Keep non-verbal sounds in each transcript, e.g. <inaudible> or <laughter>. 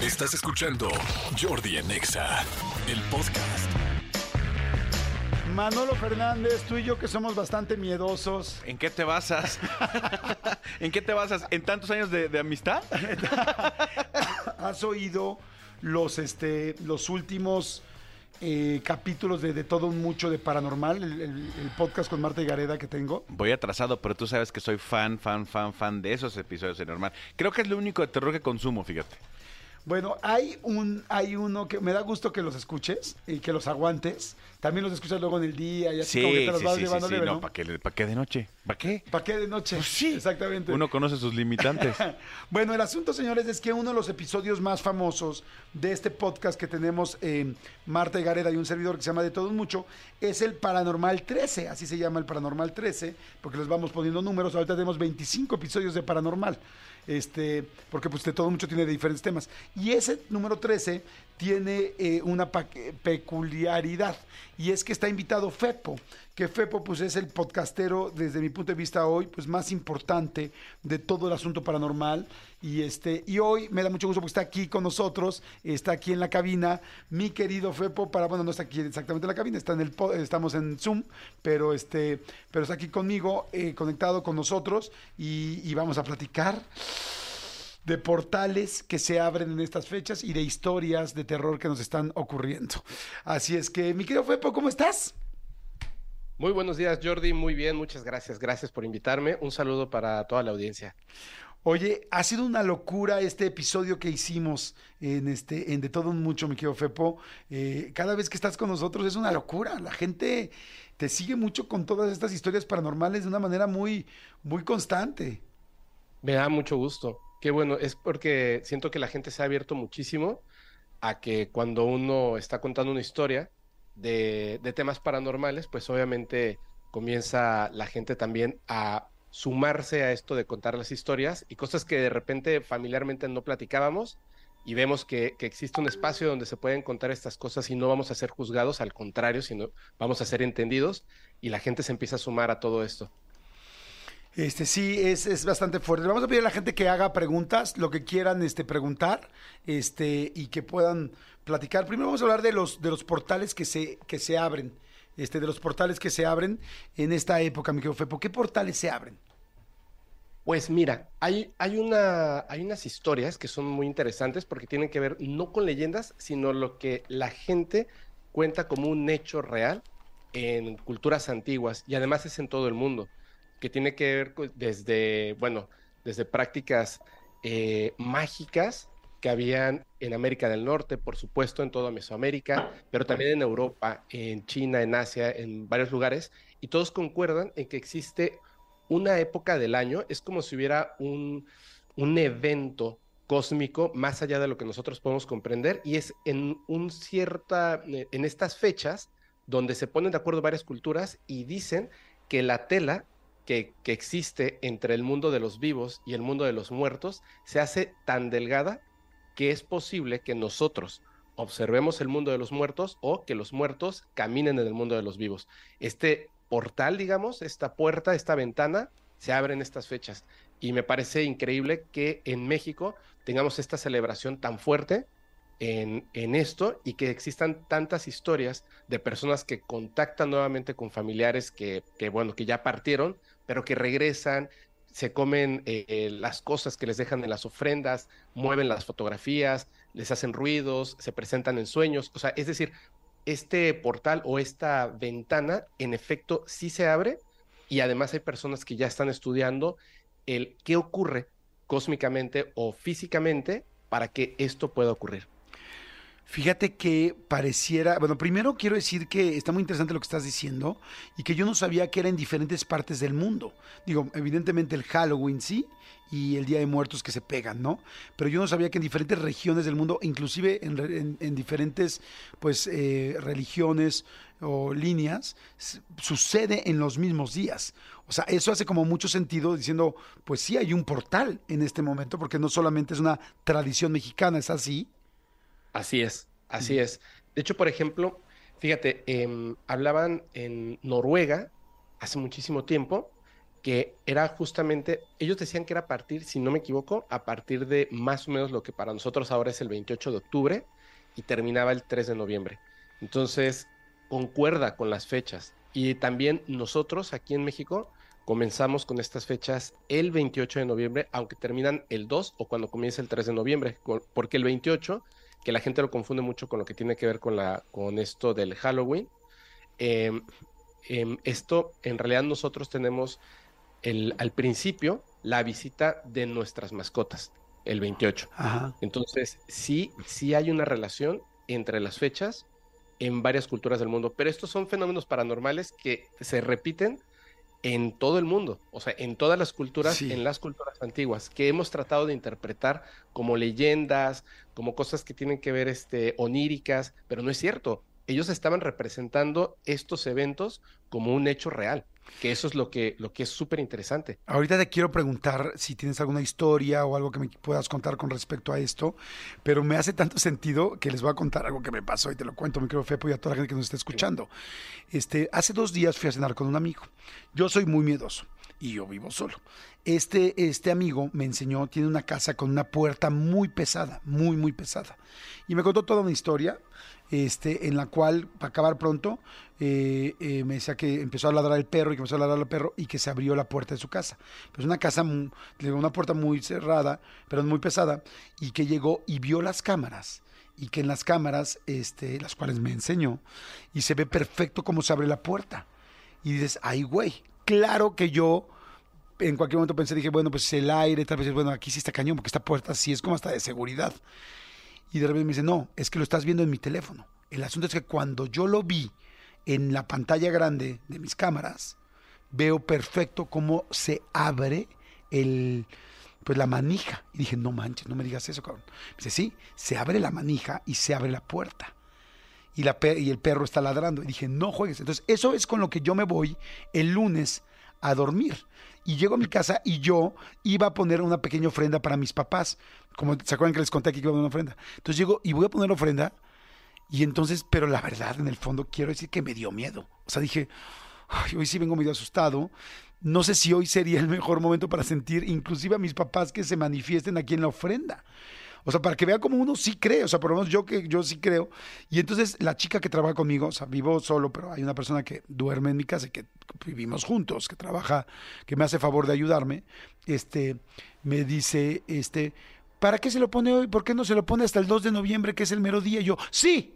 Estás escuchando Jordi en Exa, el podcast. Manolo Fernández, tú y yo que somos bastante miedosos. ¿En qué te basas? <laughs> ¿En qué te basas? ¿En tantos años de, de amistad? <laughs> ¿Has oído los, este, los últimos eh, capítulos de, de Todo un Mucho de Paranormal, el, el- el podcast con Marta y Gareda que tengo? Voy atrasado, pero tú sabes que soy fan, fan, fan, fan de esos episodios de normal. Creo que es lo único de terror que consumo, fíjate. Bueno, hay un, hay uno que me da gusto que los escuches y que los aguantes. También los escuchas luego en el día y así Sí, como que te los sí, vas sí, llevando sí, leve, no, ¿no? ¿para qué, ¿para qué de noche? ¿Para qué? ¿Para qué de noche? Pues sí. Exactamente. Uno conoce sus limitantes. <laughs> Bueno, el asunto, señores, es que uno de los episodios más famosos de este podcast que tenemos eh, Marta y Gareda y un servidor que se llama De Todo un Mucho es el Paranormal 13. Así se llama el Paranormal 13, porque les vamos poniendo números. Ahorita tenemos 25 episodios de Paranormal. Este, porque pues de todo mucho tiene diferentes temas. Y ese número 13 tiene eh, una peculiaridad y es que está invitado Fepo, que Fepo pues es el podcastero desde mi punto de vista hoy pues más importante de todo el asunto paranormal y este y hoy me da mucho gusto porque está aquí con nosotros, está aquí en la cabina mi querido Fepo para bueno no está aquí exactamente en la cabina, está en el estamos en Zoom, pero este pero está aquí conmigo eh, conectado con nosotros y, y vamos a platicar de portales que se abren en estas fechas y de historias de terror que nos están ocurriendo. Así es que, mi querido Fepo, ¿cómo estás? Muy buenos días, Jordi. Muy bien, muchas gracias. Gracias por invitarme. Un saludo para toda la audiencia. Oye, ha sido una locura este episodio que hicimos en este, en De Todo un Mucho, mi querido Fepo. Eh, cada vez que estás con nosotros es una locura. La gente te sigue mucho con todas estas historias paranormales de una manera muy, muy constante. Me da mucho gusto. Qué bueno, es porque siento que la gente se ha abierto muchísimo a que cuando uno está contando una historia de, temas paranormales, pues obviamente comienza la gente también a sumarse a esto de contar las historias y cosas que de repente familiarmente no platicábamos y vemos que, que existe un espacio donde se pueden contar estas cosas y no vamos a ser juzgados, al contrario, sino vamos a ser entendidos y la gente se empieza a sumar a todo esto. Este sí, es, es bastante fuerte. Vamos a pedir a la gente que haga preguntas, lo que quieran este, preguntar, este, y que puedan platicar. Primero vamos a hablar de los, de los portales que se, que se abren. Este, de los portales que se abren en esta época, mi querido Fepo. ¿Qué portales se abren? Pues mira, hay, hay, una, hay unas historias que son muy interesantes porque tienen que ver no con leyendas, sino lo que la gente cuenta como un hecho real en culturas antiguas y además es en todo el mundo, que tiene que ver desde, bueno, desde prácticas eh, mágicas que habían en América del Norte, por supuesto, en toda Mesoamérica, pero también en Europa, en China, en Asia, en varios lugares, y todos concuerdan en que existe una época del año, es como si hubiera un, un evento cósmico más allá de lo que nosotros podemos comprender, y es en un cierta, en estas fechas donde se ponen de acuerdo varias culturas y dicen que la tela que, existe entre el mundo de los vivos y el mundo de los muertos se hace tan delgada que es posible que nosotros observemos el mundo de los muertos o que los muertos caminen en el mundo de los vivos. Este portal, digamos, esta puerta, esta ventana, se abre en estas fechas. Y me parece increíble que en México tengamos esta celebración tan fuerte en, esto y que existan tantas historias de personas que contactan nuevamente con familiares que, que bueno, que ya partieron, pero que regresan, se comen eh, eh, las cosas que les dejan en las ofrendas, mueven las fotografías, les hacen ruidos, se presentan en sueños. O sea, es decir, este portal o esta ventana en efecto sí se abre y además hay personas que ya están estudiando el qué ocurre cósmicamente o físicamente para que esto pueda ocurrir. Fíjate que pareciera, bueno, primero quiero decir que está muy interesante lo que estás diciendo y que yo no sabía que era en diferentes partes del mundo. Digo, evidentemente el Halloween sí y el Día de Muertos que se pegan, ¿no? Pero yo no sabía que en diferentes regiones del mundo, inclusive en, en- en diferentes, pues, eh, religiones o líneas, sucede en los mismos días. O sea, eso hace como mucho sentido diciendo, pues sí hay un portal en este momento, porque no solamente es una tradición mexicana, es así. Así es, así es. De hecho, por ejemplo, fíjate, em, hablaban en Noruega hace muchísimo tiempo que era justamente, ellos decían que era a partir, si no me equivoco, a partir de más o menos lo que para nosotros ahora es el 28 de octubre y terminaba el 3 de noviembre. Entonces, concuerda con las fechas. Y también nosotros aquí en México comenzamos con estas fechas el 28 de noviembre, aunque terminan el 2 o cuando comienza el 3 de noviembre, porque el 28, que la gente lo confunde mucho con lo que tiene que ver con, la, con esto del Halloween, eh, eh, esto en realidad nosotros tenemos al principio la visita de nuestras mascotas, el 28. Entonces, sí, sí hay una relación entre las fechas en varias culturas del mundo, pero estos son fenómenos paranormales que se repiten en todo el mundo, o sea, en todas las culturas, en las culturas antiguas, que hemos tratado de interpretar como leyendas, como cosas que tienen que ver este, oníricas, pero no es cierto. Ellos estaban representando estos eventos como un hecho real que eso es lo que, lo que es súper interesante. Ahorita te quiero preguntar si tienes alguna historia o algo que me puedas contar con respecto a esto, pero me hace tanto sentido que les voy a contar algo que me pasó y te lo cuento, mi querido Fepo, y a toda la gente que nos está escuchando. Este, hace dos días fui a cenar con un amigo. Yo soy muy miedoso y yo vivo solo. Este, este amigo me enseñó, tiene una casa con una puerta muy pesada, muy, muy pesada. Y me contó toda una historia este, en la cual, para acabar pronto, eh, eh, me decía que empezó a ladrar el perro y que empezó a ladrar el perro y que se abrió la puerta de su casa. Pues una casa, una puerta muy cerrada, pero muy pesada, y que llegó y vio las cámaras y que en las cámaras, este, las cuales me enseñó, y se ve perfecto cómo se abre la puerta. Y dices, ay, güey, claro que yo en cualquier momento pensé, dije, bueno, pues el aire, tal vez, bueno, aquí sí está cañón, porque esta puerta sí es como hasta de seguridad. Y de repente me dice, no, es que lo estás viendo en mi teléfono. El asunto es que cuando yo lo vi en la pantalla grande de mis cámaras, veo perfecto cómo se abre el, pues la manija. Y dije, no manches, no me digas eso, cabrón. Dice, sí, se abre la manija y se abre la puerta. Y, la y el perro está ladrando. Y dije, no juegues. Entonces, eso es con lo que yo me voy el lunes a dormir. Y llego a mi casa y yo iba a poner una pequeña ofrenda para mis papás. Como se acuerdan que les conté aquí que iba a poner una ofrenda. Entonces llego y voy a poner ofrenda. Y entonces, pero la verdad, en el fondo, quiero decir que me dio miedo. O sea, dije, hoy sí vengo medio asustado. No sé si hoy sería el mejor momento para sentir, inclusive a mis papás, que se manifiesten aquí en la ofrenda. O sea, para que vea como uno sí cree, o sea, por lo menos yo que yo sí creo. Y entonces la chica que trabaja conmigo, o sea, vivo solo, pero hay una persona que duerme en mi casa y que vivimos juntos, que trabaja, que me hace favor de ayudarme, este, me dice, este, ¿para qué se lo pone hoy? ¿Por qué no se lo pone hasta el 2 de noviembre, que es el mero día? Y yo, sí,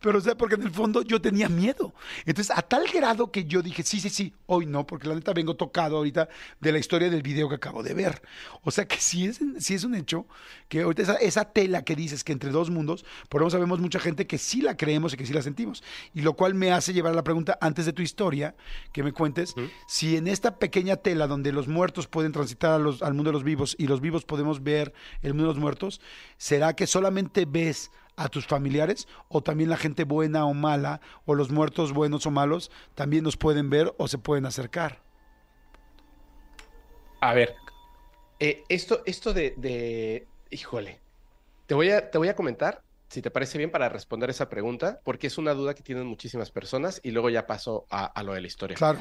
pero o sea, porque en el fondo yo tenía miedo. Entonces, a tal grado que yo dije, sí, sí, sí, hoy no, porque la neta vengo tocado ahorita de la historia del video que acabo de ver. O sea que sí es, sí es un hecho que ahorita esa, esa tela que dices que entre dos mundos, por eso sabemos mucha gente que sí la creemos y que sí la sentimos. Y lo cual me hace llevar a la pregunta, antes de tu historia, que me cuentes, si en esta pequeña tela donde los muertos pueden transitar a los, al mundo de los vivos y los vivos podemos ver el mundo de los muertos, ¿será que solamente ves a tus familiares o también la gente buena o mala o los muertos buenos o malos también nos pueden ver o se pueden acercar. A ver, eh, esto, esto de, híjole, te voy, a, te voy a comentar, si te parece bien, para responder esa pregunta, porque es una duda que tienen muchísimas personas y luego ya paso a, lo de la historia. Claro.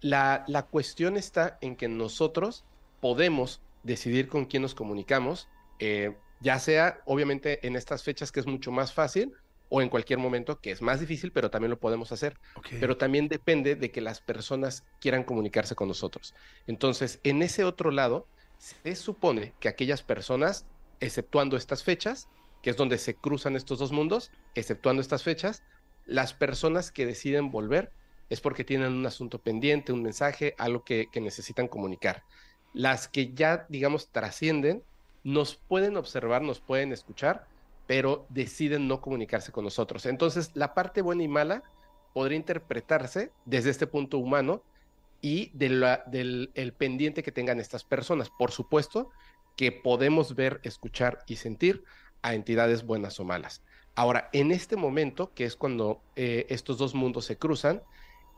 La, la cuestión está en que nosotros podemos decidir con quién nos comunicamos. Eh, ya sea obviamente en estas fechas que es mucho más fácil o en cualquier momento que es más difícil, pero también lo podemos hacer. Pero también depende de que las personas quieran comunicarse con nosotros. Entonces, en ese otro lado, se supone que aquellas personas, exceptuando estas fechas, que es donde se cruzan estos dos mundos, exceptuando estas fechas, las personas que deciden volver es porque tienen un asunto pendiente, un mensaje, algo que, que necesitan comunicar. Las que ya, digamos, trascienden, nos pueden observar, nos pueden escuchar, pero deciden no comunicarse con nosotros. Entonces, la parte buena y mala podría interpretarse desde este punto humano y del el pendiente que tengan estas personas. Por supuesto que podemos ver, escuchar y sentir a entidades buenas o malas. Ahora, en este momento, que es cuando eh, estos dos mundos se cruzan,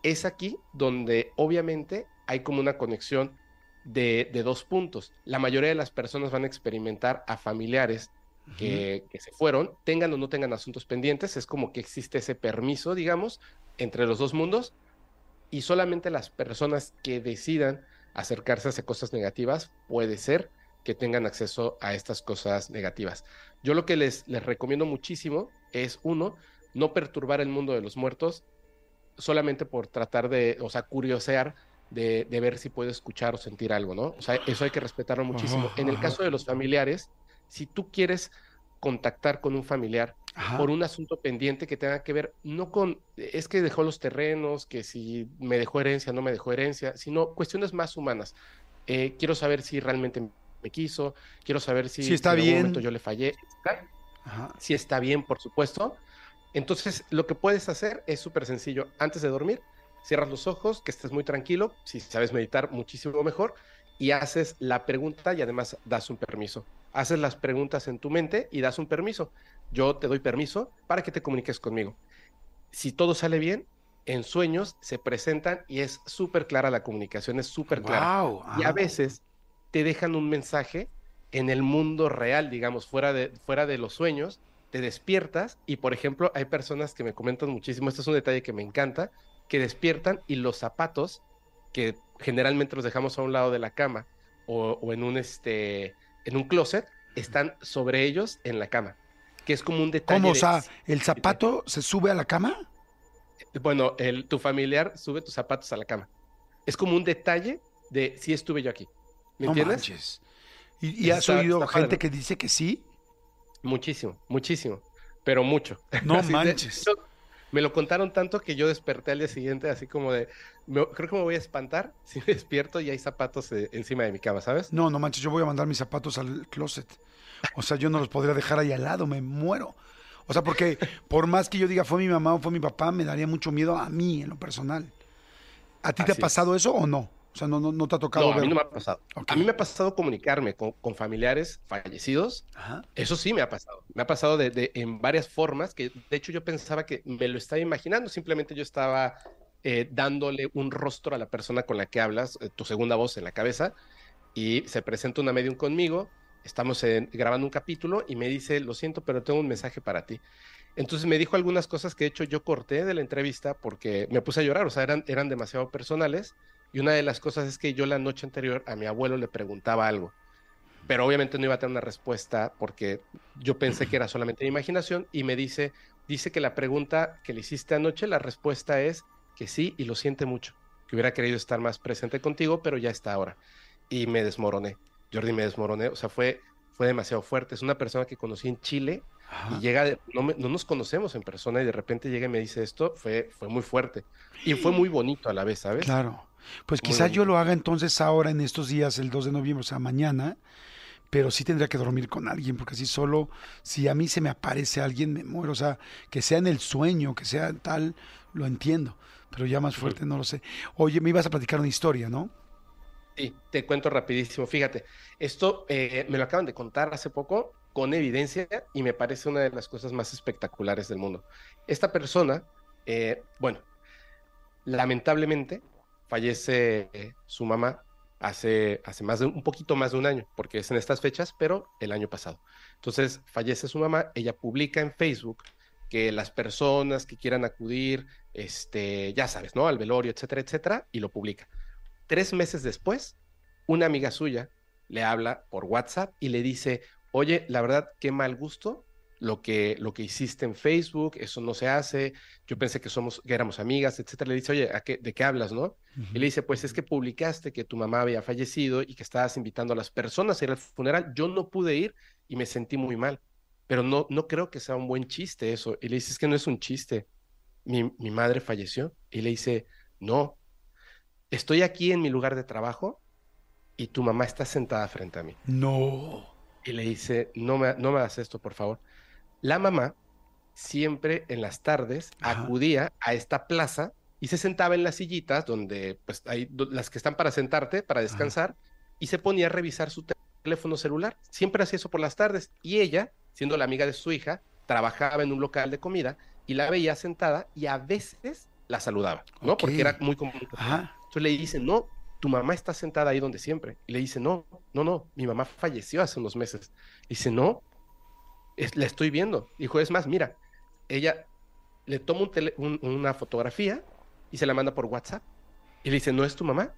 es aquí donde obviamente hay como una conexión de, dos puntos. La mayoría de las personas van a experimentar a familiares que, se fueron, tengan o no tengan asuntos pendientes, es como que existe ese permiso, digamos, entre los dos mundos, y solamente las personas que decidan acercarse a cosas negativas puede ser que tengan acceso a estas cosas negativas. Yo lo que les, les recomiendo muchísimo es, uno, no perturbar el mundo de los muertos solamente por tratar de, o sea, curiosear de, de ver si puede escuchar o sentir algo, ¿no? O sea, eso hay que respetarlo muchísimo. En el caso de los familiares, si tú quieres contactar con un familiar Ajá. por un asunto pendiente que tenga que ver no con, es que dejó los terrenos, que si me dejó herencia, no me dejó herencia, sino cuestiones más humanas. Eh, quiero saber si realmente me quiso, quiero saber si, Si está en algún bien. momento yo le fallé, Ajá. si está bien, por supuesto. Entonces, lo que puedes hacer es súper sencillo. Antes de dormir, cierras los ojos, que estés muy tranquilo. Si sabes meditar, muchísimo mejor. Y haces la pregunta y además das un permiso. Haces las preguntas en tu mente y das un permiso. Yo te doy permiso para que te comuniques conmigo. Si todo sale bien, en sueños se presentan y es súper clara la comunicación, es súper clara. Guau, Y a ajá. veces te dejan un mensaje en el mundo real, digamos, fuera de, fuera de los sueños, te despiertas y, por ejemplo, hay personas que me comentan muchísimo, este es un detalle que me encanta, que despiertan y los zapatos, que generalmente los dejamos a un lado de la cama o, o en, un, este, en un closet, están sobre ellos en la cama, que es como un detalle. ¿Cómo? O sea, ¿el zapato se sube a la cama? bueno, el, tu familiar sube tus zapatos a la cama. Es como un detalle de si estuve yo aquí. ¿Me no entiendes? manches. ¿Y, y has Está- oído está gente que dice que sí? Muchísimo, muchísimo, pero mucho. No <laughs> manches. de me lo contaron tanto que yo desperté al día siguiente así como de, me- creo que me voy a espantar <laughs> si me despierto y hay zapatos eh, encima de mi cama, ¿sabes? No, no manches, yo voy a mandar mis zapatos al closet. O sea, yo no los podría dejar ahí al lado, me muero. O sea, porque por más que yo diga fue mi mamá o fue mi papá, me daría mucho miedo a mí en lo personal. ¿A ti te ha pasado eso o no? O sea, no, no, no te ha tocado No, a mí no me ha pasado. A mí me ha pasado comunicarme con, con familiares fallecidos. Ajá. Eso sí me ha pasado. Me ha pasado de, de- en varias formas que de hecho yo pensaba que me lo estaba imaginando. Simplemente yo estaba eh, dándole un rostro a la persona con la que hablas, eh, tu segunda voz en la cabeza, y se presenta una medium conmigo. Estamos en- grabando un capítulo y me dice, lo siento, pero tengo un mensaje para ti. Entonces me dijo algunas cosas que de hecho yo corté de la entrevista porque me puse a llorar, o sea, eran, eran demasiado personales. Y una de las cosas es que yo la noche anterior a mi abuelo le preguntaba algo, pero obviamente no iba a tener una respuesta porque yo pensé que era solamente mi imaginación y me dice, dice que la pregunta que le hiciste anoche, la respuesta es que sí y lo siente mucho, que hubiera querido estar más presente contigo, pero ya está ahora. Y me desmoroné, Jordi me desmoroné, o sea, fue, fue demasiado fuerte. Es una persona que conocí en Chile Ajá. y llega, de- no, me- no nos conocemos en persona y de repente llega y me dice esto, fue, fue muy fuerte. Y fue muy bonito a la vez, ¿sabes? Claro. Pues quizás yo lo haga entonces ahora, en estos días, el 2 de noviembre, o sea, mañana, pero sí tendría que dormir con alguien, porque así solo, si a mí se me aparece alguien, me muero. O sea, que sea en el sueño, que sea tal, lo entiendo, pero ya más fuerte no lo sé. Oye, me ibas a platicar una historia, ¿no? Sí, te cuento rapidísimo. Fíjate, esto eh, me lo acaban de contar hace poco con evidencia y me parece una de las cosas más espectaculares del mundo. Esta persona, eh, bueno, lamentablemente fallece eh, su mamá hace, hace más de un poquito más de un año, porque es en estas fechas, pero el año pasado. Entonces fallece su mamá, ella publica en Facebook que las personas que quieran acudir, este, ya sabes, ¿no? Al velorio, etcétera, etcétera, y lo publica. Tres meses después, una amiga suya le habla por WhatsApp y le dice, oye, la verdad, qué mal gusto lo que, lo que hiciste en Facebook, eso no se hace, yo pensé que somos, que éramos amigas, etcétera. Le dice, oye, ¿a qué, ¿de qué hablas, no? Y le dice, pues es que publicaste que tu mamá había fallecido y que estabas invitando a las personas a ir al funeral. Yo no pude ir y me sentí muy mal, pero no, no creo que sea un buen chiste eso. Y le dice, es que no es un chiste. Mi, mi madre falleció. Y le dice, no, estoy aquí en mi lugar de trabajo y tu mamá está sentada frente a mí. No. Y le dice, no me, no me hagas esto, por favor. La mamá siempre en las tardes Ajá. acudía a esta plaza y se sentaba en las sillitas donde, pues, hay las que están para sentarte, para descansar, y se ponía a revisar su te- teléfono celular. Siempre hacía eso por las tardes. Y ella, siendo la amiga de su hija, trabajaba en un local de comida y la veía sentada y a veces la saludaba, ¿no? Porque era muy común. Ajá. Entonces le dice, no, tu mamá está sentada ahí donde siempre. Y le dice, no, no, no, mi mamá falleció hace unos meses. Dice, no, es- la estoy viendo. Dijo, es más, mira, ella le toma un tele- un- una fotografía y se la manda por WhatsApp. Y le dice, ¿no es tu mamá?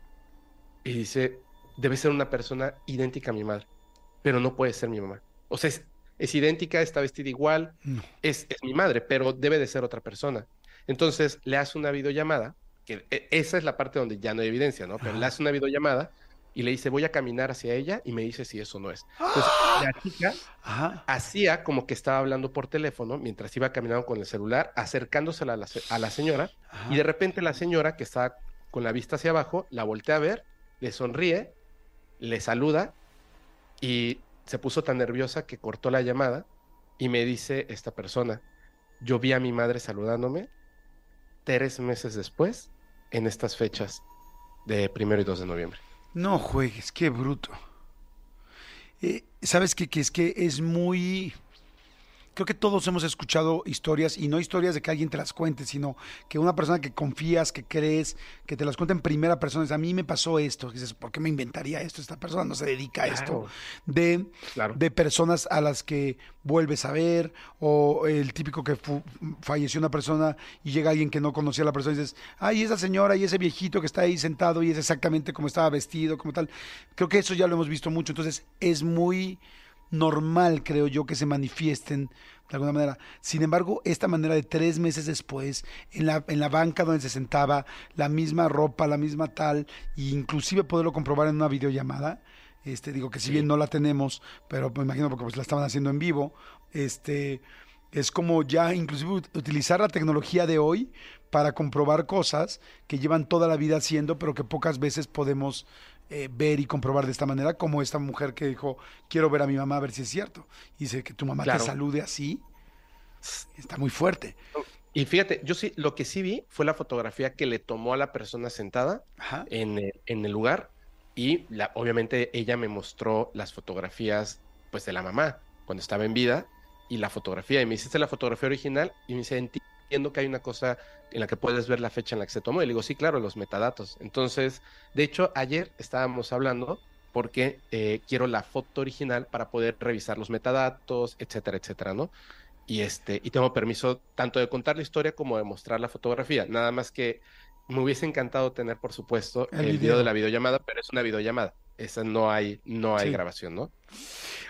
Y dice, debe ser una persona idéntica a mi madre, pero no puede ser mi mamá. O sea, es, es idéntica, está vestida igual, No. es, es mi madre, pero debe de ser otra persona. Entonces le hace una videollamada, que e- esa es la parte donde ya no hay evidencia, ¿no? Pero le hace una videollamada y le dice, voy a caminar hacia ella y me dice si eso no es. Entonces la chica Ajá. hacía como que estaba hablando por teléfono mientras iba caminando con el celular, acercándose a la, a la señora, Ajá. y de repente la señora que está con la vista hacia abajo, la voltea a ver, le sonríe, le saluda y se puso tan nerviosa que cortó la llamada y me dice esta persona, yo vi a mi madre saludándome tres meses después en estas fechas de primero y 2 de noviembre. No juegues, qué bruto. Eh, ¿Sabes qué? Que es que es muy... Creo que todos hemos escuchado historias, y no historias de que alguien te las cuente, sino que una persona que confías, que crees, que te las cuenta en primera persona. Dices, a mí me pasó esto. Dices, ¿por qué me inventaría esto? Esta persona no se dedica a esto. Claro. De, Claro. de personas a las que vuelves a ver, o el típico que fu- falleció una persona y llega alguien que no conocía a la persona y dices, ay, esa señora y ese viejito que está ahí sentado y es exactamente como estaba vestido, como tal. Creo que eso ya lo hemos visto mucho, entonces es muy normal, creo yo, que se manifiesten de alguna manera. Sin embargo, esta manera de tres meses después, en la, en la banca donde se sentaba, la misma ropa, la misma tal, e inclusive poderlo comprobar en una videollamada, este, digo que si bien no la tenemos, pero me imagino porque pues la estaban haciendo en vivo, este, es como ya inclusive ut- utilizar la tecnología de hoy para comprobar cosas que llevan toda la vida haciendo, pero que pocas veces podemos eh, ver y comprobar de esta manera, como esta mujer que dijo, quiero ver a mi mamá a ver si es cierto. Y dice que tu mamá Claro. te salude así, está muy fuerte. Y fíjate, yo sí, lo que sí vi fue la fotografía que le tomó a la persona sentada en el, en el lugar y la, obviamente ella me mostró las fotografías pues de la mamá cuando estaba en vida y la fotografía y me dice, "¿Esta es la fotografía original y me dice, entiendo que hay una cosa en la que puedes ver la fecha en la que se tomó y le digo, sí, claro, los metadatos. Entonces, de hecho, ayer estábamos hablando porque eh, quiero la foto original para poder revisar los metadatos, etcétera, etcétera, ¿no? Y este, y tengo permiso tanto de contar la historia como de mostrar la fotografía. Nada más que me hubiese encantado tener, por supuesto, El el, video. video de la videollamada, pero es una videollamada. Esa no hay, no hay Sí. grabación, ¿no?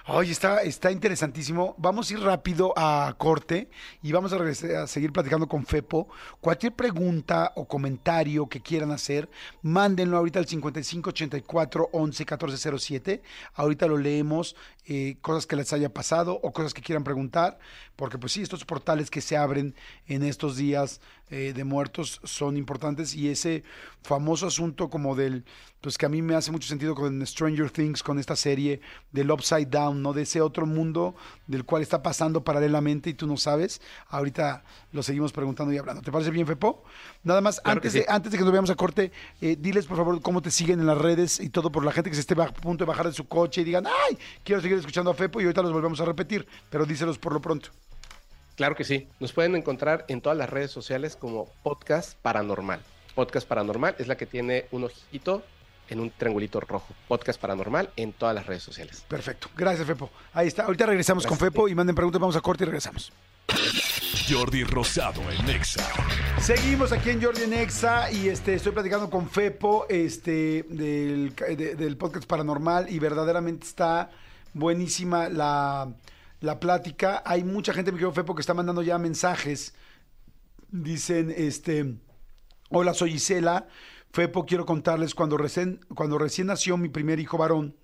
Oye, está, está interesantísimo. Vamos a ir rápido a corte y vamos a, seguir platicando con Fepo. Cualquier pregunta o comentario que quieran hacer, mándenlo ahorita al 5584 11 1407. Ahorita lo leemos, eh, cosas que les haya pasado o cosas que quieran preguntar, porque pues sí, estos portales que se abren en estos días eh, de muertos son importantes y ese famoso asunto como del, pues que a mí me hace mucho sentido con Stranger Things, con esta serie del Upside Down, ¿no? De ese otro mundo del cual está pasando paralelamente y tú no sabes. Ahorita lo seguimos preguntando y hablando. ¿Te parece bien, Fepo? Nada más, Claro antes, de, antes de que nos veamos a corte, eh, diles por favor cómo te siguen en las redes y todo por la gente que se esté a punto de bajar de su coche y digan, ay, quiero seguir escuchando a Fepo y ahorita los volvemos a repetir, pero díselos por lo pronto. Claro que sí. Nos pueden encontrar en todas las redes sociales como Podcast Paranormal. Podcast Paranormal es la que tiene un ojito en un triangulito rojo. Podcast Paranormal en todas las redes sociales. Perfecto. Gracias, Fepo. Ahí está. Ahorita regresamos Gracias con. Fepo y manden preguntas, vamos a corte y regresamos. Jordi Rosado en Exa. Seguimos aquí en Jordi Nexa y este, estoy platicando con Fepo este, del, de- del podcast Paranormal y verdaderamente está buenísima la, la plática. Hay mucha gente, mi querido Fepo, que está mandando ya mensajes. Dicen, este, hola, soy Isela. Fepo, quiero contarles, cuando recién, cuando recién nació mi primer hijo varón,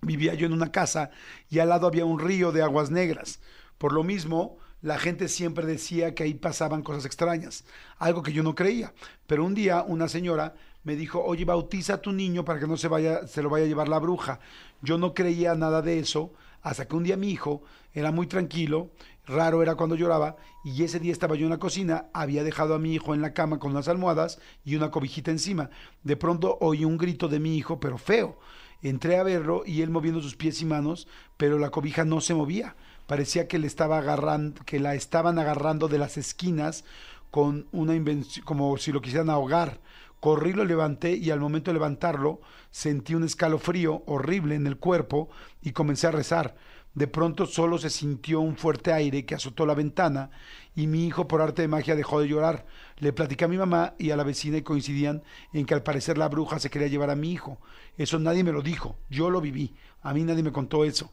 vivía yo en una casa y al lado había un río de aguas negras. Por lo mismo, la gente siempre decía que ahí pasaban cosas extrañas, algo que yo no creía. Pero un día una señora me dijo, oye, bautiza a tu niño para que no se vaya, se lo vaya a llevar la bruja. Yo no creía nada de eso, hasta que un día mi hijo era muy tranquilo, raro era cuando lloraba, y ese día estaba yo en la cocina, había dejado a mi hijo en la cama con unas almohadas y una cobijita encima. De pronto oí un grito de mi hijo, pero feo. Entré a verlo y él moviendo sus pies y manos, pero la cobija no se movía. Parecía que le estaba agarrando, que la estaban agarrando de las esquinas con una invención, como si lo quisieran ahogar. Corrí, lo levanté y al momento de levantarlo sentí un escalofrío horrible en el cuerpo y comencé a rezar. De pronto solo se sintió un fuerte aire que azotó la ventana y mi hijo por arte de magia dejó de llorar. Le platicé a mi mamá y a la vecina y coincidían en que al parecer la bruja se quería llevar a mi hijo. Eso nadie me lo dijo, yo lo viví. A mí nadie me contó eso.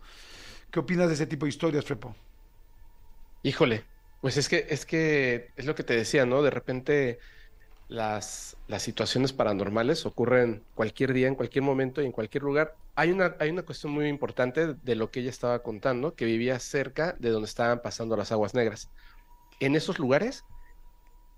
¿Qué opinas de ese tipo de historias, Fepo? Híjole, pues es que es que es lo que te decía, ¿no? De repente las, las situaciones paranormales ocurren cualquier día, en cualquier momento y en cualquier lugar. Hay una, hay una cuestión muy importante de lo que ella estaba contando, que vivía cerca de donde estaban pasando las aguas negras. En esos lugares,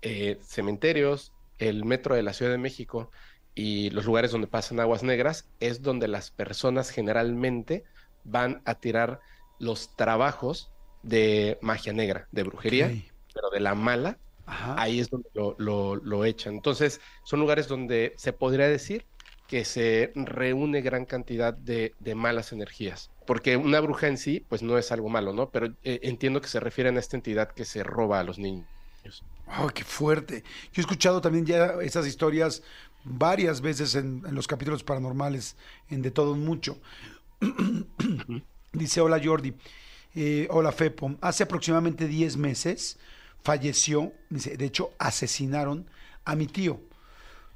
eh, cementerios, el metro de la Ciudad de México y los lugares donde pasan aguas negras es donde las personas generalmente van a tirar los trabajos de magia negra, de brujería, pero de la mala, Ajá. ahí es donde lo, lo- lo echan. Entonces, son lugares donde se podría decir que se reúne gran cantidad de, de malas energías. Porque una bruja en sí, pues no es algo malo, ¿no? Pero eh, entiendo que se refieren a esta entidad que se roba a los niños. ¡Ay, qué fuerte! Yo he escuchado también ya esas historias varias veces en, en los capítulos paranormales, en De Todo Mucho. Dice, hola Jordi, Eh, hola Fepo, hace aproximadamente 10 meses falleció, dice, de hecho asesinaron a mi tío.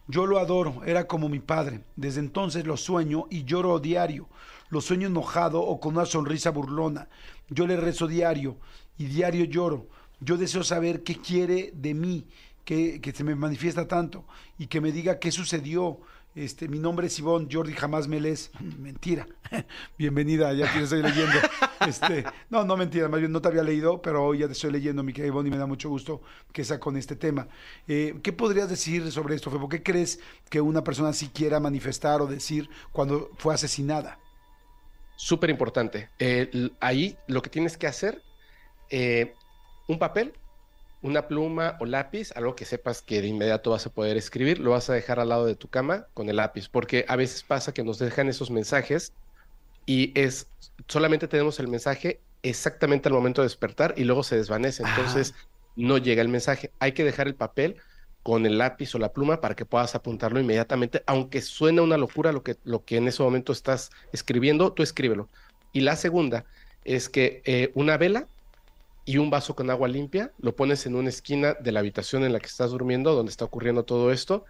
Yo lo adoro, era como mi padre. Desde entonces lo sueño y lloro diario. Lo sueño enojado o con una sonrisa burlona. Yo le rezo diario y diario lloro. Yo deseo saber qué quiere de mí, que, que se me manifiesta tanto y que me diga qué sucedió. Este, mi nombre es Ivonne, Jordi jamás me lees. <laughs> Mentira. <laughs> Bienvenida, ya te estoy leyendo. Este, no, no mentira, más bien no te había leído, pero hoy ya te estoy leyendo, mi querida Ivonne, me da mucho gusto que sea con este tema. Eh, ¿Qué podrías decir sobre esto, Febo? ¿Qué crees que una persona sí quiera manifestar o decir cuando fue asesinada? Súper importante. Eh, ahí lo que tienes que hacer, eh, un papel, una pluma o lápiz, algo que sepas que de inmediato vas a poder escribir, lo vas a dejar al lado de tu cama con el lápiz, porque a veces pasa que nos dejan esos mensajes y es solamente tenemos el mensaje exactamente al momento de despertar y luego se desvanece, Ah. entonces no llega el mensaje. Hay que dejar el papel con el lápiz o la pluma para que puedas apuntarlo inmediatamente, aunque suene una locura lo que, lo que en ese momento estás escribiendo, tú escríbelo. Y la segunda es que eh, una vela y un vaso con agua limpia lo pones en una esquina de la habitación en la que estás durmiendo, donde está ocurriendo todo esto,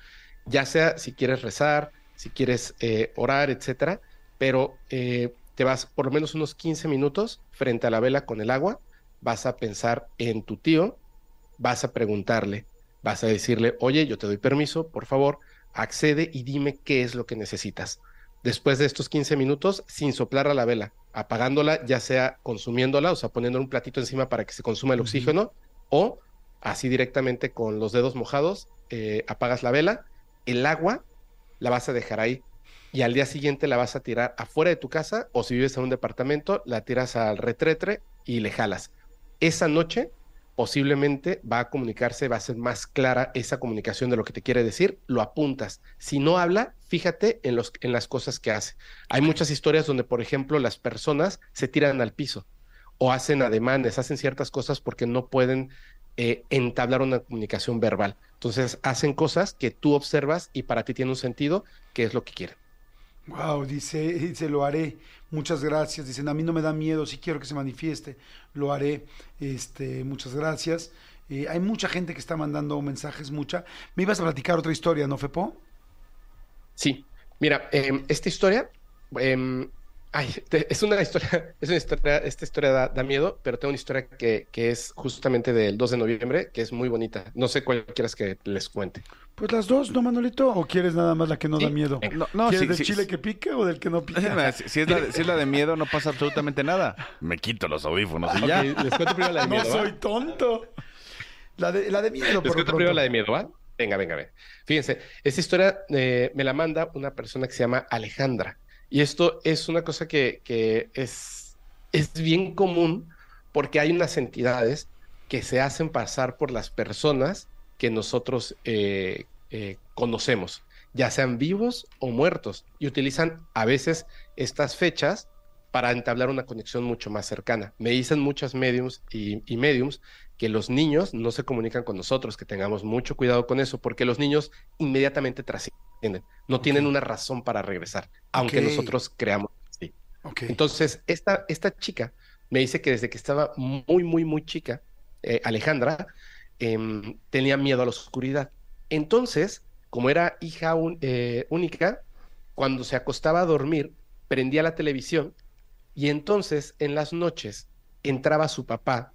ya sea si quieres rezar, si quieres eh, orar, etcétera, pero eh, te vas por lo menos unos 15 minutos frente a la vela con el agua, vas a pensar en tu tío, vas a preguntarle, vas a decirle, oye, yo te doy permiso, por favor, accede y dime qué es lo que necesitas. Después de estos 15 minutos, sin soplar a la vela, apagándola, ya sea consumiéndola, o sea, poniendo un platito encima para que se consuma el oxígeno, o así directamente con los dedos mojados, eh, apagas la vela, el agua la vas a dejar ahí y al día siguiente la vas a tirar afuera de tu casa o si vives en un departamento, la tiras al retretre y le jalas. Esa noche posiblemente va a comunicarse, va a ser más clara esa comunicación de lo que te quiere decir, lo apuntas. Si no habla, fíjate en, los, en las cosas que hace. Hay muchas historias donde, por ejemplo, las personas se tiran al piso o hacen ademanes, hacen ciertas cosas porque no pueden eh, entablar una comunicación verbal. Entonces hacen cosas que tú observas y para ti tiene un sentido, que es lo que quieren. Wow, dice, dice, lo haré. Muchas gracias. Dicen, a mí no me da miedo, sí quiero que se manifieste. Lo haré. Este, muchas gracias. Eh, hay mucha gente que está mandando mensajes, mucha. Me ibas a platicar otra historia, ¿no, Fepo? Sí, mira, em, esta historia, em, ay, te- es una historia, <laughs> es una historia, esta historia da, da miedo, pero tengo una historia que, que es justamente del 2 de noviembre, que es muy bonita. No sé cuál quieras que les cuente. Pues las dos, ¿no, Manolito? ¿O quieres nada más la que no Sí, da miedo? No, no, ¿Quieres sí, del sí, chile sí. que pica o del que no pica? <laughs> Si, si es la de, si es la de miedo, no pasa absolutamente nada. Me quito los audífonos y ya. Ok, les cuento primero la de no soy tonto. La de, la de miedo, Les cuento primero la de miedo, ¿va? Venga, venga, venga. Fíjense, esta historia eh, me la manda una persona que se llama Alejandra. Y esto es una cosa que, es, es bien común porque hay unas entidades que se hacen pasar por las personas que nosotros eh, eh, conocemos, ya sean vivos o muertos, y utilizan a veces estas fechas para entablar una conexión mucho más cercana. Me dicen muchas mediums y, y mediums que los niños no se comunican con nosotros, que tengamos mucho cuidado con eso, porque los niños inmediatamente trascienden, no tienen una razón para regresar, aunque nosotros creamos. Sí. Entonces, esta, esta chica me dice que desde que estaba muy, muy, muy chica, eh, Alejandra em, tenía miedo a la oscuridad. Entonces, como era hija eh, única, cuando se acostaba a dormir, prendía la televisión y entonces en las noches entraba su papá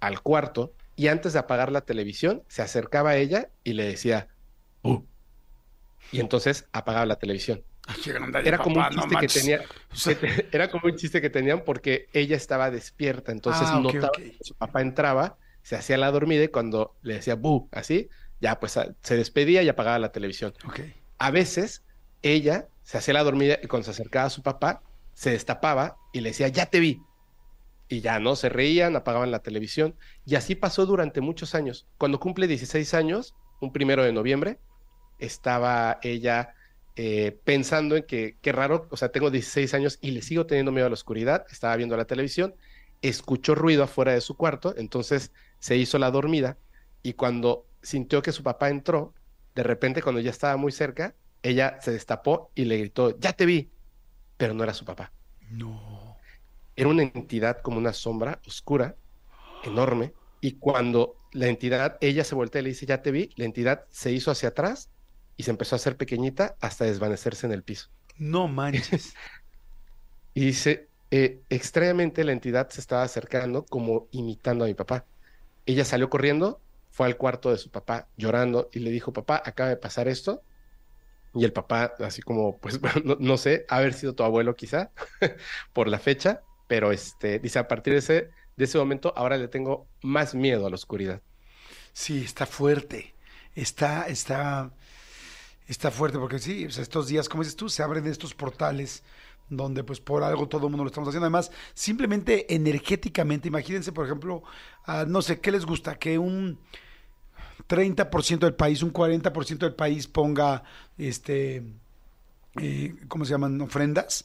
al cuarto y antes de apagar la televisión se acercaba a ella y le decía, uh", y entonces apagaba la televisión. Era como un chiste que tenía, <laughs> era como un chiste que tenían porque ella estaba despierta, entonces ah, notaba que su papá entraba, se hacía la dormida y cuando le decía bu, así, ya pues se despedía y apagaba la televisión. A veces ella se hacía la dormida y cuando se acercaba a su papá, se destapaba y le decía, ya te vi. Y ya, ¿no? Se reían, apagaban la televisión. Y así pasó durante muchos años. Cuando cumple 16 años, un primero de noviembre, estaba ella eh, pensando en que qué raro, o sea, tengo 16 años y le sigo teniendo miedo a la oscuridad, estaba viendo la televisión, escuchó ruido afuera de su cuarto, entonces se hizo la dormida y cuando sintió que su papá entró, de repente cuando ya estaba muy cerca, ella se destapó y le gritó, ya te vi, pero no era su papá. No. Era una entidad como una sombra oscura, enorme, y cuando la entidad, ella se voltea y le dice, ya te vi, la entidad se hizo hacia atrás y se empezó a hacer pequeñita hasta desvanecerse en el piso. No manches. <laughs> y dice, eh, extrañamente la entidad se estaba acercando como imitando a mi papá. Ella salió corriendo, fue al cuarto de su papá llorando y le dijo, papá, acaba de pasar esto. Y el papá, así como, pues, <laughs> no, no sé, haber sido tu abuelo quizá, <laughs> por la fecha, pero este, dice, a partir de ese, de ese momento, ahora le tengo más miedo a la oscuridad. Sí, está fuerte. Está, está, está fuerte porque sí, estos días, como dices tú, se abren estos portales donde pues por algo todo el mundo lo estamos haciendo. Además, simplemente energéticamente, imagínense, por ejemplo, no sé, ¿qué les gusta? Que un 30% del país, un 40% del país ponga, este, eh, ¿cómo se llaman? Ofrendas.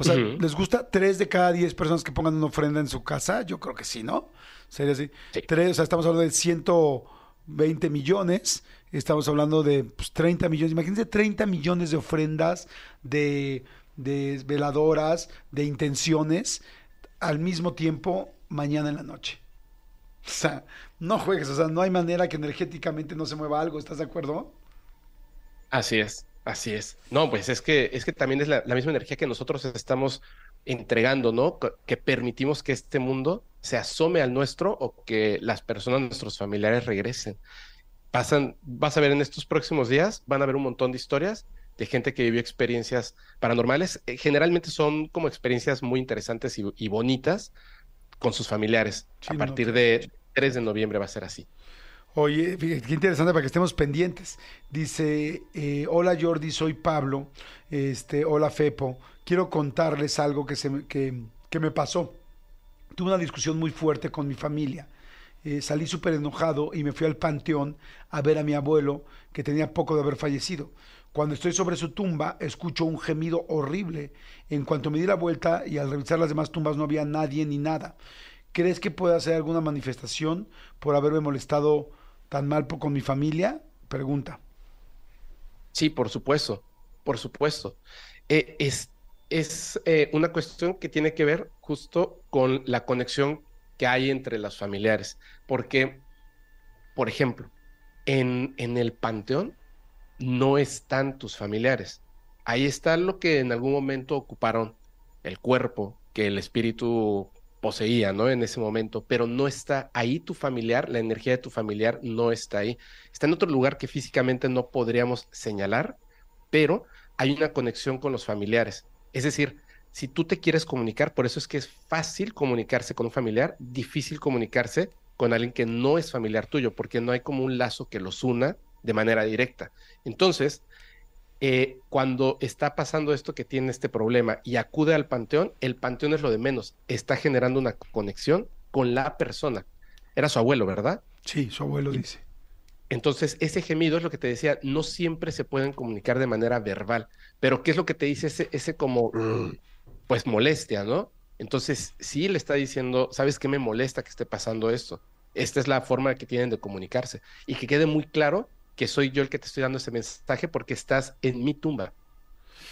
O sea, ¿les gusta tres de cada diez personas que pongan una ofrenda en su casa? Yo creo que sí, ¿no? Sería así. Tres, o sea, estamos hablando de 120 millones Estamos hablando de 30 pues, millones, imagínense 30 millones de ofrendas, de, de veladoras, de intenciones, al mismo tiempo mañana en la noche. O sea, no juegues, o sea, no hay manera que energéticamente no se mueva algo, ¿estás de acuerdo? Así es, así es. No, pues es que, es que también es la, la misma energía que nosotros estamos entregando, ¿no? Que permitimos que este mundo se asome al nuestro o que las personas, nuestros familiares regresen pasan, vas a ver en estos próximos días, van a ver un montón de historias de gente que vivió experiencias paranormales. Eh, generalmente son como experiencias muy interesantes y, bonitas con sus familiares. a partir de 3 de noviembre va a ser así. Oye, qué interesante para que estemos pendientes. Dice, eh, hola Jordi, soy Pablo. Este, hola Fepo. Quiero contarles algo que, se, que, que me pasó. Tuve una discusión muy fuerte con mi familia. Eh, salí súper enojado y me fui al panteón a ver a mi abuelo que tenía poco de haber fallecido. Cuando estoy sobre su tumba, escucho un gemido horrible. En cuanto me di la vuelta y al revisar las demás tumbas no había nadie ni nada. ¿Crees que pueda ser alguna manifestación por haberme molestado tan mal con mi familia? Pregunta. Sí, por supuesto, por supuesto. Eh, es es eh, una cuestión que tiene que ver justo con la conexión que hay entre los familiares. Porque, por ejemplo, en, en el panteón no están tus familiares. Ahí está lo que en algún momento ocuparon el cuerpo que el espíritu poseía, ¿no? En ese momento, pero no está ahí tu familiar, la energía de tu familiar no está ahí. Está en otro lugar que físicamente no podríamos señalar, pero hay una conexión con los familiares. Es decir, si tú te quieres comunicar, por eso es que es fácil comunicarse con un familiar, difícil comunicarse con alguien que no es familiar tuyo, porque no hay como un lazo que los una de manera directa. Entonces, eh, cuando está pasando esto que tiene este problema y acude al panteón, el panteón es lo de menos, está generando una conexión con la persona. Era su abuelo, ¿verdad? Sí, su abuelo dice. Entonces, ese gemido es lo que te decía, no siempre se pueden comunicar de manera verbal, pero ¿qué es lo que te dice ese, ese como pues molestia, ¿no? Entonces, sí le está diciendo, ¿sabes qué me molesta que esté pasando esto? Esta es la forma que tienen de comunicarse. Y que quede muy claro que soy yo el que te estoy dando ese mensaje porque estás en mi tumba.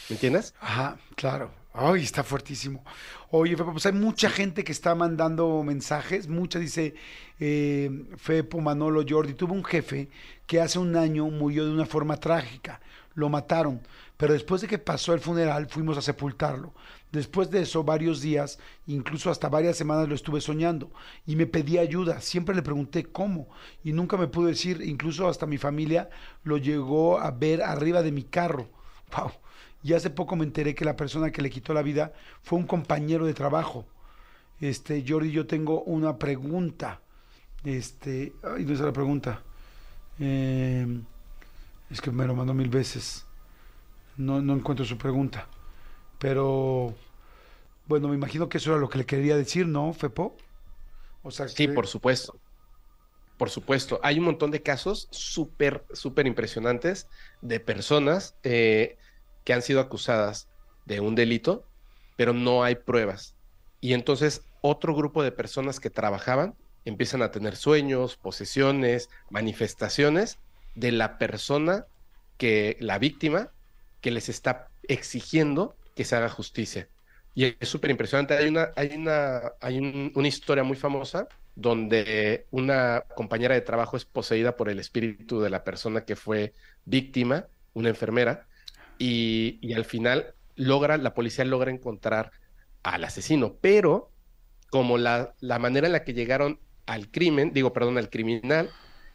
¿Me entiendes? Ajá, claro. Ay, está fuertísimo. Oye, Fepo, pues hay mucha gente que está mandando mensajes. Mucha dice, eh, Fepo, Manolo, Jordi. Tuve un jefe que hace un año murió de una forma trágica. Lo mataron. Pero después de que pasó el funeral, fuimos a sepultarlo. Después de eso, varios días, incluso hasta varias semanas lo estuve soñando y me pedía ayuda. Siempre le pregunté cómo y nunca me pudo decir, incluso hasta mi familia lo llegó a ver arriba de mi carro. <laughs> Wow. Y hace poco me enteré que la persona que le quitó la vida fue un compañero de trabajo. Este, Jordi, yo tengo una pregunta. Este, ay, no es la pregunta. Eh, es que me lo mandó mil veces. No, no encuentro su pregunta. Pero, bueno, me imagino que eso era lo que le quería decir, ¿no, Fepo? O sea, sí, que... por supuesto. Por supuesto. Hay un montón de casos súper, súper impresionantes de personas eh, que han sido acusadas de un delito, pero no hay pruebas. Y entonces otro grupo de personas que trabajaban empiezan a tener sueños, posesiones, manifestaciones de la persona que, la víctima, que les está exigiendo que se haga justicia. Y es súper impresionante. Hay, una, hay, una, hay un, una historia muy famosa donde una compañera de trabajo es poseída por el espíritu de la persona que fue víctima, una enfermera, y, y al final logra, la policía logra encontrar al asesino, pero como la, la manera en la que llegaron al crimen, digo, perdón, al criminal,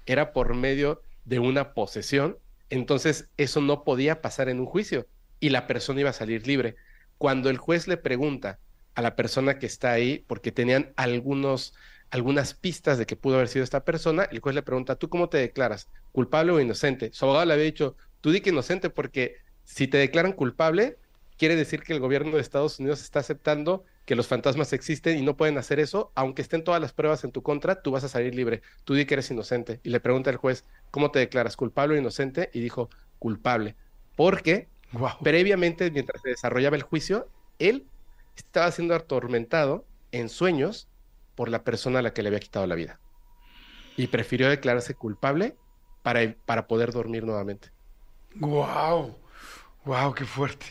era por medio de una posesión, entonces eso no podía pasar en un juicio y la persona iba a salir libre. Cuando el juez le pregunta a la persona que está ahí, porque tenían algunos, algunas pistas de que pudo haber sido esta persona, el juez le pregunta, ¿tú cómo te declaras? ¿Culpable o inocente? Su abogado le había dicho, tú di que inocente porque si te declaran culpable, quiere decir que el gobierno de Estados Unidos está aceptando que los fantasmas existen y no pueden hacer eso, aunque estén todas las pruebas en tu contra, tú vas a salir libre. Tú di que eres inocente. Y le pregunta al juez, ¿cómo te declaras? ¿Culpable o inocente? Y dijo, culpable. Porque wow. previamente, mientras se desarrollaba el juicio, él estaba siendo atormentado en sueños por la persona a la que le había quitado la vida. Y prefirió declararse culpable para, para poder dormir nuevamente. ¡Wow! ¡Wow! ¡Qué fuerte!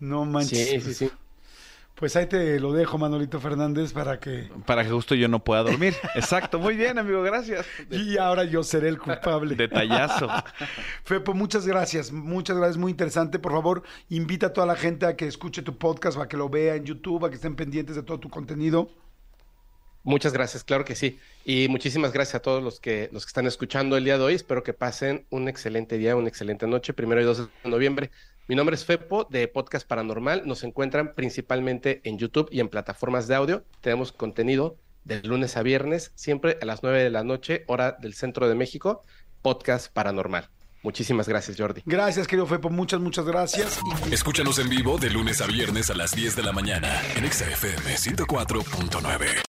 No manches. Sí, sí, sí. Pues ahí te lo dejo, Manolito Fernández, para que... Para que justo yo no pueda dormir. Exacto, muy bien, amigo, gracias. Y ahora yo seré el culpable. Detallazo. <laughs> Fepo, muchas gracias, muchas gracias, muy interesante. Por favor, invita a toda la gente a que escuche tu podcast, a que lo vea en YouTube, a que estén pendientes de todo tu contenido. Muchas gracias, claro que sí. Y muchísimas gracias a todos los que, los que están escuchando el día de hoy. Espero que pasen un excelente día, una excelente noche, primero y 2 de noviembre. Mi nombre es Fepo de Podcast Paranormal. Nos encuentran principalmente en YouTube y en plataformas de audio. Tenemos contenido de lunes a viernes, siempre a las 9 de la noche, hora del centro de México, Podcast Paranormal. Muchísimas gracias, Jordi. Gracias, querido Fepo. Muchas, muchas gracias. Escúchanos en vivo de lunes a viernes a las 10 de la mañana en XFM 104.9.